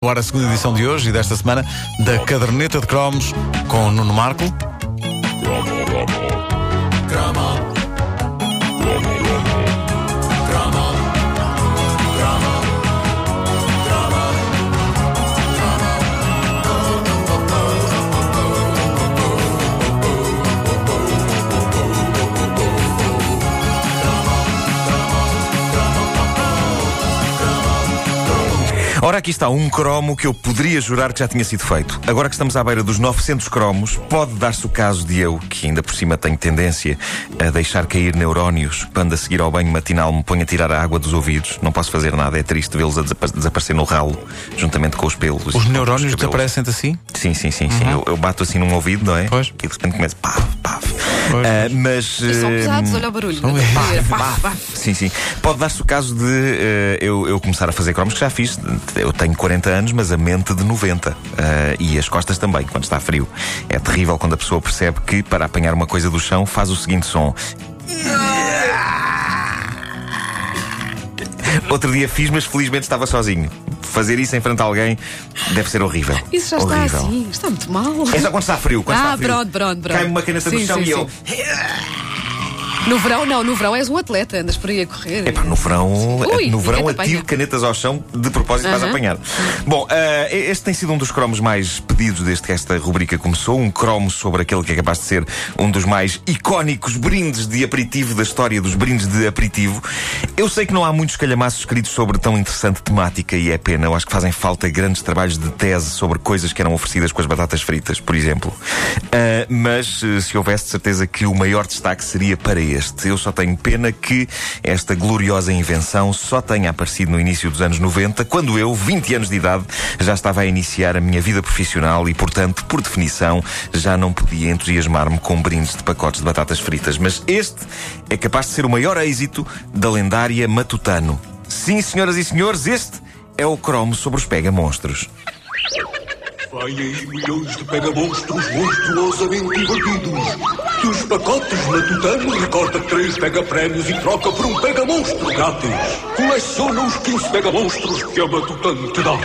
Agora a segunda edição de hoje e desta semana da Caderneta de Cromos com Nuno Marco. Ora, aqui está um cromo que eu poderia jurar que já tinha sido feito. Agora que estamos à beira dos 900 cromos, pode dar-se o caso de eu, que ainda por cima tenho tendência a deixar cair neurónios quando a seguir ao banho matinal me ponho a tirar a água dos ouvidos. Não posso fazer nada, é triste vê-los a desapa- desaparecer no ralo, juntamente com os pelos. Os neurónios desaparecem assim? Sim, sim, sim. sim. Eu, eu bato assim num ouvido, não é? Pois. E de repente começa paf, paf. Pois, Ah, mas. E são eh, pesados, olha o barulho. São- Pá, pá. Sim, sim. Pode dar-se o caso de eh, eu, eu começar a fazer cromos que já fiz. Eu tenho 40 anos, mas a mente de 90. Eh, e as costas também, quando está frio. É terrível quando a pessoa percebe que, para apanhar uma coisa do chão, faz o seguinte som. Outro dia fiz, mas felizmente estava sozinho. Fazer isso em frente a alguém deve ser horrível. Isso já horrível. está assim, está muito mal. É só quando está frio. Quando Ah, está frio. pronto, pronto, pronto. Cai-me uma caneta do Sim, chão sim, e eu. No verão, não, no verão és um atleta, andas por aí a correr. Epá, no verão, Ui, no verão atiro apanha. canetas ao chão de propósito as Aham. apanhar. Bom, eh, este tem sido um dos cromos mais pedidos desde que esta rubrica começou. Um cromo sobre aquele que é capaz de ser um dos mais icónicos brindes de aperitivo da história dos brindes de aperitivo. Eu sei que não há muitos calhamaços escritos sobre tão interessante temática e é pena. Eu acho que fazem falta grandes trabalhos de tese sobre coisas que eram oferecidas com as batatas fritas, por exemplo. Ah, mas eh, se houvesse certeza que o maior destaque seria para este. Eu só tenho pena que esta gloriosa invenção só tenha aparecido no início dos anos 90, quando eu, 20 anos de idade, já estava a iniciar a minha vida profissional e, portanto, por definição, já não podia entusiasmar-me com brindes de pacotes de batatas fritas. Mas este é capaz de ser o maior êxito da lendária Matutano. Sim, senhoras e senhores, este é o cromo sobre os pega-monstros. Vai aí milhões de pega-monstros monstruosamente divertidos. Dos pacotes matutano, recorta três pega-prémios e troca por um pega-monstro grátis. Coleciona os 15 pega-monstros que a Matutano te dá.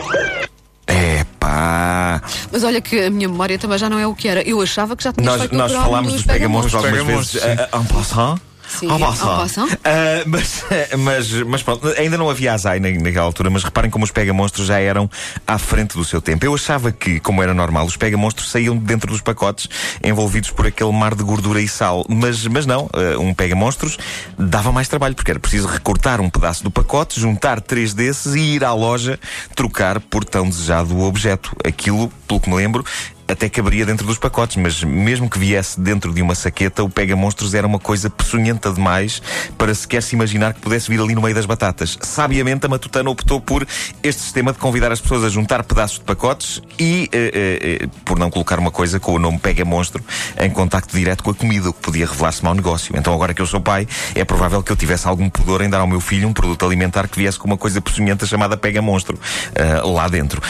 É pá. Mas olha que a minha memória também já não é o que era. Eu achava que já tinha Nós, feito nós falámos dos pega-monstros algumas vezes ah, en passant. Sim, En en passant. Ah, mas, mas, mas pronto, ainda não havia azai na, naquela altura, mas reparem como os pega-monstros já eram à frente do seu tempo. Eu achava que, como era normal, os pega-monstros saíam de dentro dos pacotes envolvidos por aquele mar de gordura e sal. Mas, mas não, ah, um pega-monstros dava mais trabalho, porque era preciso recortar um pedaço do pacote, juntar três desses e ir à loja trocar por tão desejado objeto. Aquilo, pelo que me lembro, até caberia dentro dos pacotes, mas mesmo que viesse dentro de uma saqueta, o pega-monstros era uma coisa peçonhenta demais para sequer se imaginar que pudesse vir ali no meio das batatas. Sabiamente, a Matutana optou por este sistema de convidar as pessoas a juntar pedaços de pacotes e eh, eh, eh, por não colocar uma coisa com o nome pega-monstro em contacto direto com a comida, o que podia revelar-se mau negócio. Então, agora que eu sou pai, é provável que eu tivesse algum pudor em dar ao meu filho um produto alimentar que viesse com uma coisa peçonhenta chamada pega-monstro eh, lá dentro.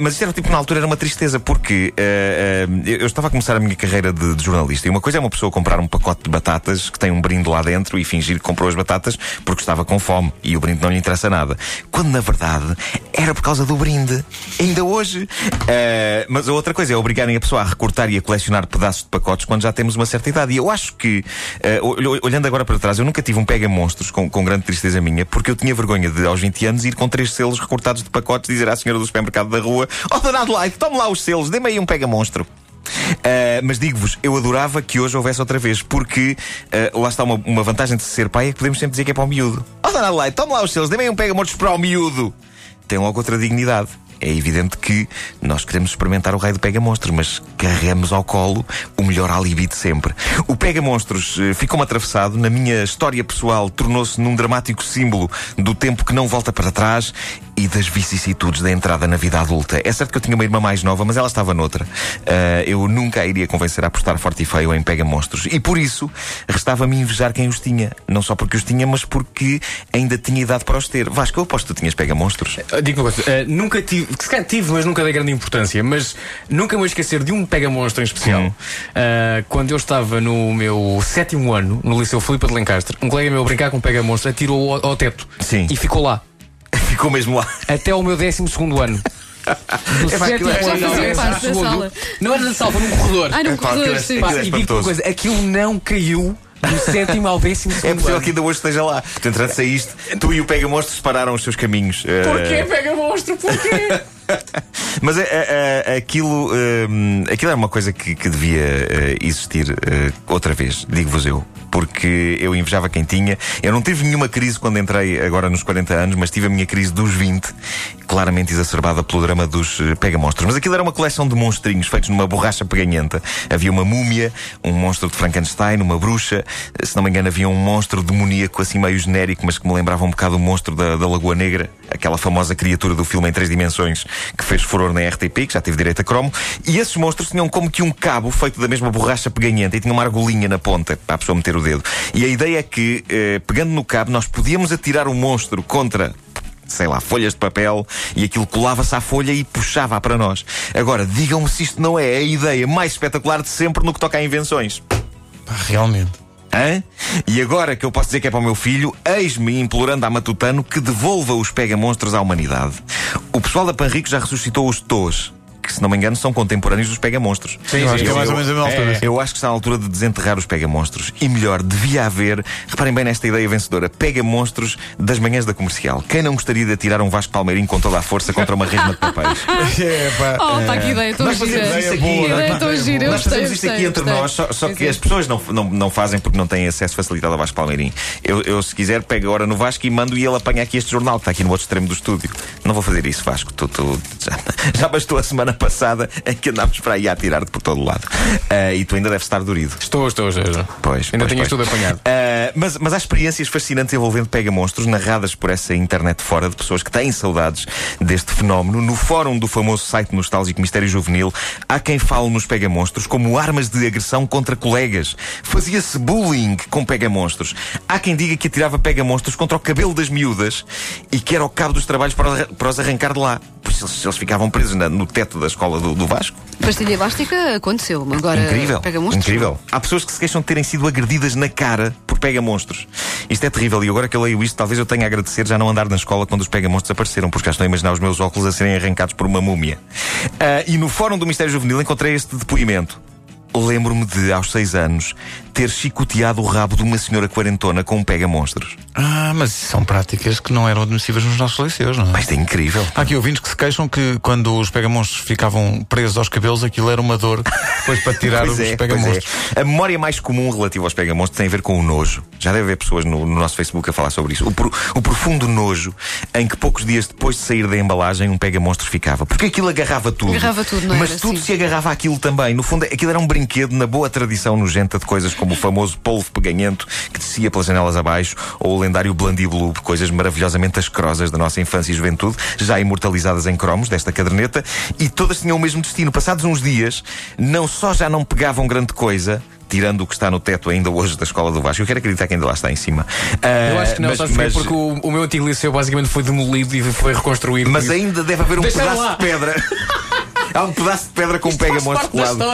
Mas isto era tipo, na altura, era uma tristeza, porque eh, eh, eu estava a começar a minha carreira de, de jornalista e uma coisa é uma pessoa comprar um pacote de batatas que tem um brinde lá dentro e fingir que comprou as batatas porque estava com fome e o brinde não lhe interessa nada. Quando na verdade era por causa do brinde. Ainda hoje. Eh, mas a outra coisa é obrigarem a pessoa a recortar e a colecionar pedaços de pacotes quando já temos uma certa idade. E eu acho que, ol- olhando agora para trás, eu nunca tive um pega-monstros com, com grande tristeza minha porque eu tinha vergonha de, aos 20 anos, ir com três selos recortados de pacotes dizer à senhora do supermercado da rua: Oh, Dona Adelaide, tome lá os selos, dê-me aí um pega-monstro. Uh, mas digo-vos, eu adorava que hoje houvesse outra vez, porque uh, lá está uma, uma vantagem de ser pai, é que podemos sempre dizer que é para o miúdo. Oh, Dona Adelaide, tome lá os selos, dê-me um pega-monstros para o miúdo. Tem logo outra dignidade. É evidente que nós queremos experimentar o raio do pega-monstros, mas carregamos ao colo o melhor alibi de sempre. O pega-monstros eh, ficou-me atravessado, na minha história pessoal, tornou-se num dramático símbolo do tempo que não volta para trás e das vicissitudes da entrada na vida adulta. É certo que eu tinha uma irmã mais nova, mas ela estava noutra. Ah, eu nunca a iria convencer a apostar forte e feio em pega-monstros. E por isso, restava-me invejar quem os tinha. Não só porque os tinha, mas porque ainda tinha idade para os ter. Vasco, eu aposto que tu tinhas pega-monstros. Ah, Digo uma coisa, ah, nunca tive, se calhar tive, mas nunca dei grande importância, mas nunca me vou esquecer de um pega-monstro em especial. Hum. Quando eu estava no meu sétimo ano, no Liceu Filipe de Lencastre, um colega meu a brincar com um pega-monstro atirou ao, ao teto Sim. e ficou lá. Ficou mesmo lá. Até ao meu décimo segundo ano. Do pá, aquilo é- ao Já fazia parte da sala. Não era na sala, foi num corredor. Ai, num Epá, corredor, aquilo é- sim. aquilo é e digo uma espantoso. coisa, aquilo não caiu do sétimo ao décimo É segundo possível ano. que ainda hoje esteja lá. Tu, entretanto, saíste, tu e o Pega Monstros separaram os seus caminhos. Eh, Porquê, pega monstro? Porquê? Mas eh, eh, aquilo, eh, aquilo era uma coisa que, que devia eh, existir eh, outra vez, digo-vos eu. Porque eu invejava quem tinha. Eu não tive nenhuma crise quando entrei agora nos 40 anos, mas tive a minha crise dos 20, claramente exacerbada pelo drama dos eh, Pega Monstros. Mas aquilo era uma coleção de monstrinhos feitos numa borracha peganhenta. Havia uma múmia, um monstro de Frankenstein, uma bruxa. Eh, Se não me engano, havia um monstro demoníaco assim meio genérico, mas que me lembrava um bocado o monstro da, da Lagoa Negra, aquela famosa criatura do filme em três dimensões que fez furor na RTP, que já teve direito a cromo. E esses monstros tinham como que um cabo feito da mesma borracha peganhenta e tinha uma argolinha na ponta para a pessoa meter o dedo. E a ideia é que, eh, pegando no cabo, nós podíamos atirar o monstro contra sei lá, folhas de papel e aquilo colava-se à folha e puxava para nós. Agora, digam-me se isto não é a ideia mais espetacular de sempre no que toca a invenções. Pá, realmente. Hã? E agora que eu posso dizer que é para o meu filho, eis-me implorando a Matutano que devolva os pega-monstros à humanidade. O pessoal da Panrico já ressuscitou os Tos. Que, se não me engano, são contemporâneos dos pega-monstros. Sim, Eu acho que é mais ou menos a mesma altura. Eu acho que está na altura de desenterrar os pega-monstros. E melhor, devia haver, reparem bem nesta ideia vencedora, pega-monstros das manhãs da comercial. Quem não gostaria de atirar um Vasco Palmeirinho com toda a força contra uma resma de papéis? É, pá, Oh, é. pá, que ideia tão Nós gira. fazemos isso aqui. Que ideia tão gira. Eu Nós fazemos isto aqui entre nós, só, que as pessoas não, não, não fazem porque não têm acesso facilitado ao Vasco Palmeirim. Eu, eu, se quiser, pego agora no Vasco e mando e ele apanha aqui este jornal que está aqui no outro extremo do estúdio. Não vou fazer isso, Vasco. Tu, tu- já, já bastou a semana passada em que andámos para aí a tirar-te por todo lado. Ah, e tu ainda deves estar dorido. Estou, estou, estou. Pois, Ainda pois, tinhas pois. tudo apanhado. Ah, mas, mas há experiências fascinantes envolvendo pega-monstros, narradas por essa internet fora, de pessoas que têm saudades deste fenómeno. No fórum do famoso site nostálgico Mistério Juvenil, há quem fale nos pega-monstros como armas de agressão contra colegas. Fazia-se bullying com pega-monstros. Há quem diga que atirava pega-monstros contra o cabelo das miúdas e que era o cabo dos trabalhos para, os- para os arrancar de lá. Pois eles, eles ficavam presos na- no teto da escola do, do Vasco. Pastilha elástica aconteceu, agora Incrível. pega monstros. Incrível. Há pessoas que se queixam de terem sido agredidas na cara por pega-monstros. Isto é terrível e agora que eu leio isto, talvez eu tenha a agradecer já não andar na escola quando os pega-monstros apareceram, porque já estou a imaginar os meus óculos a serem arrancados por uma múmia. Ah, e no fórum do Mistério Juvenil encontrei este depoimento. Lembro-me de, aos seis anos, ter chicoteado o rabo de uma senhora quarentona com um pega-monstros. Ah, mas são práticas que não eram admissíveis nos nossos liceus, não é? Mas isto é incrível. Há aqui ouvintes que se queixam que quando os pegamonstros ficavam presos aos cabelos, aquilo era uma dor depois para tirar os é, pegamonstros. é. A memória mais comum relativa aos pegamonstros tem a ver com o nojo. Já deve haver pessoas no, no nosso Facebook a falar sobre isso. O, pro- o profundo nojo em que poucos dias depois de sair da embalagem um pega-monstros ficava. Porque aquilo agarrava tudo. Agarrava tudo, não Mas era? tudo Sim. se agarrava àquilo também. No fundo, aquilo era um brinquedo na boa tradição nojenta de coisas como o famoso polvo peganhento que descia pelas janelas abaixo ou o lendário Blandiblu, coisas maravilhosamente asquerosas da nossa infância e juventude, já imortalizadas em cromos desta caderneta, e todas tinham o mesmo destino. Passados uns dias, não só já não pegavam grande coisa, tirando o que está no teto ainda hoje da escola do Vasco. Eu quero acreditar que ainda lá está em cima. Eu Ah, acho que não, mas, sabes mas, Porque o, o meu antigo liceu basicamente foi demolido e foi reconstruído. mas ainda deve haver um pedaço lá. de pedra. Há um pedaço de pedra com um da colado.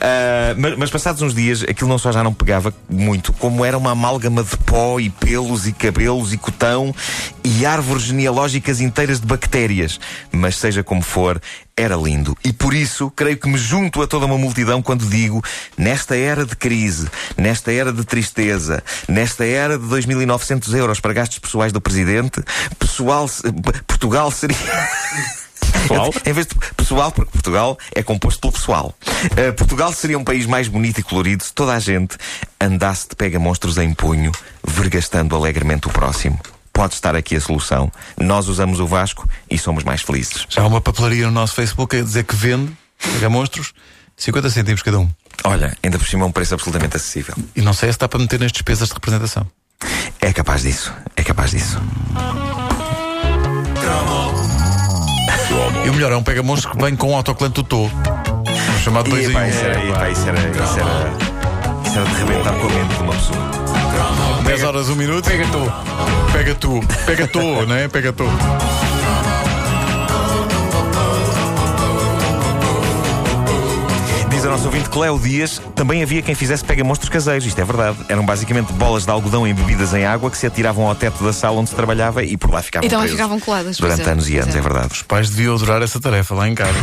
Ah, mas, mas passados uns dias, aquilo não só já não pegava muito, como era uma amálgama de pó e pelos e cabelos e cotão e árvores genealógicas inteiras de bactérias. Mas seja como for, era lindo. E por isso, creio que me junto a toda uma multidão quando digo, nesta era de crise, nesta era de tristeza, nesta era de 2.900 euros para gastos pessoais do Presidente, pessoal, Portugal seria... Pessoal? Em vez de pessoal, porque Portugal é composto pelo pessoal. Uh, Portugal seria um país mais bonito e colorido se toda a gente andasse de pega-monstros em punho, vergastando alegremente o próximo. Pode estar aqui a solução. Nós usamos o Vasco e somos mais felizes. Já há uma papelaria no nosso Facebook a dizer que vende pegamonstros 50 cêntimos cada um. Olha, ainda por cima é um preço absolutamente acessível. E não sei se dá para meter nas despesas de representação. É capaz disso. É capaz disso. E o melhor é um pegamonstros que vem com um autocolante do Tô. Chamado 2 E, em pá, 1. isso era, isso era, isso era, isso era de rebentar com a mente de uma pessoa. 10 horas, 1 minuto. Pega tu. Pega tu. Pega tu, não é? Pega tu. Nosso ouvinte Cléo Dias, também havia quem fizesse pega-monstros caseiros, isto é verdade. Eram basicamente bolas de algodão embebidas em água que se atiravam ao teto da sala onde se trabalhava e por lá ficavam E também presos ficavam coladas, Durante é, anos e anos, é. é verdade. Os pais deviam adorar essa tarefa lá em casa.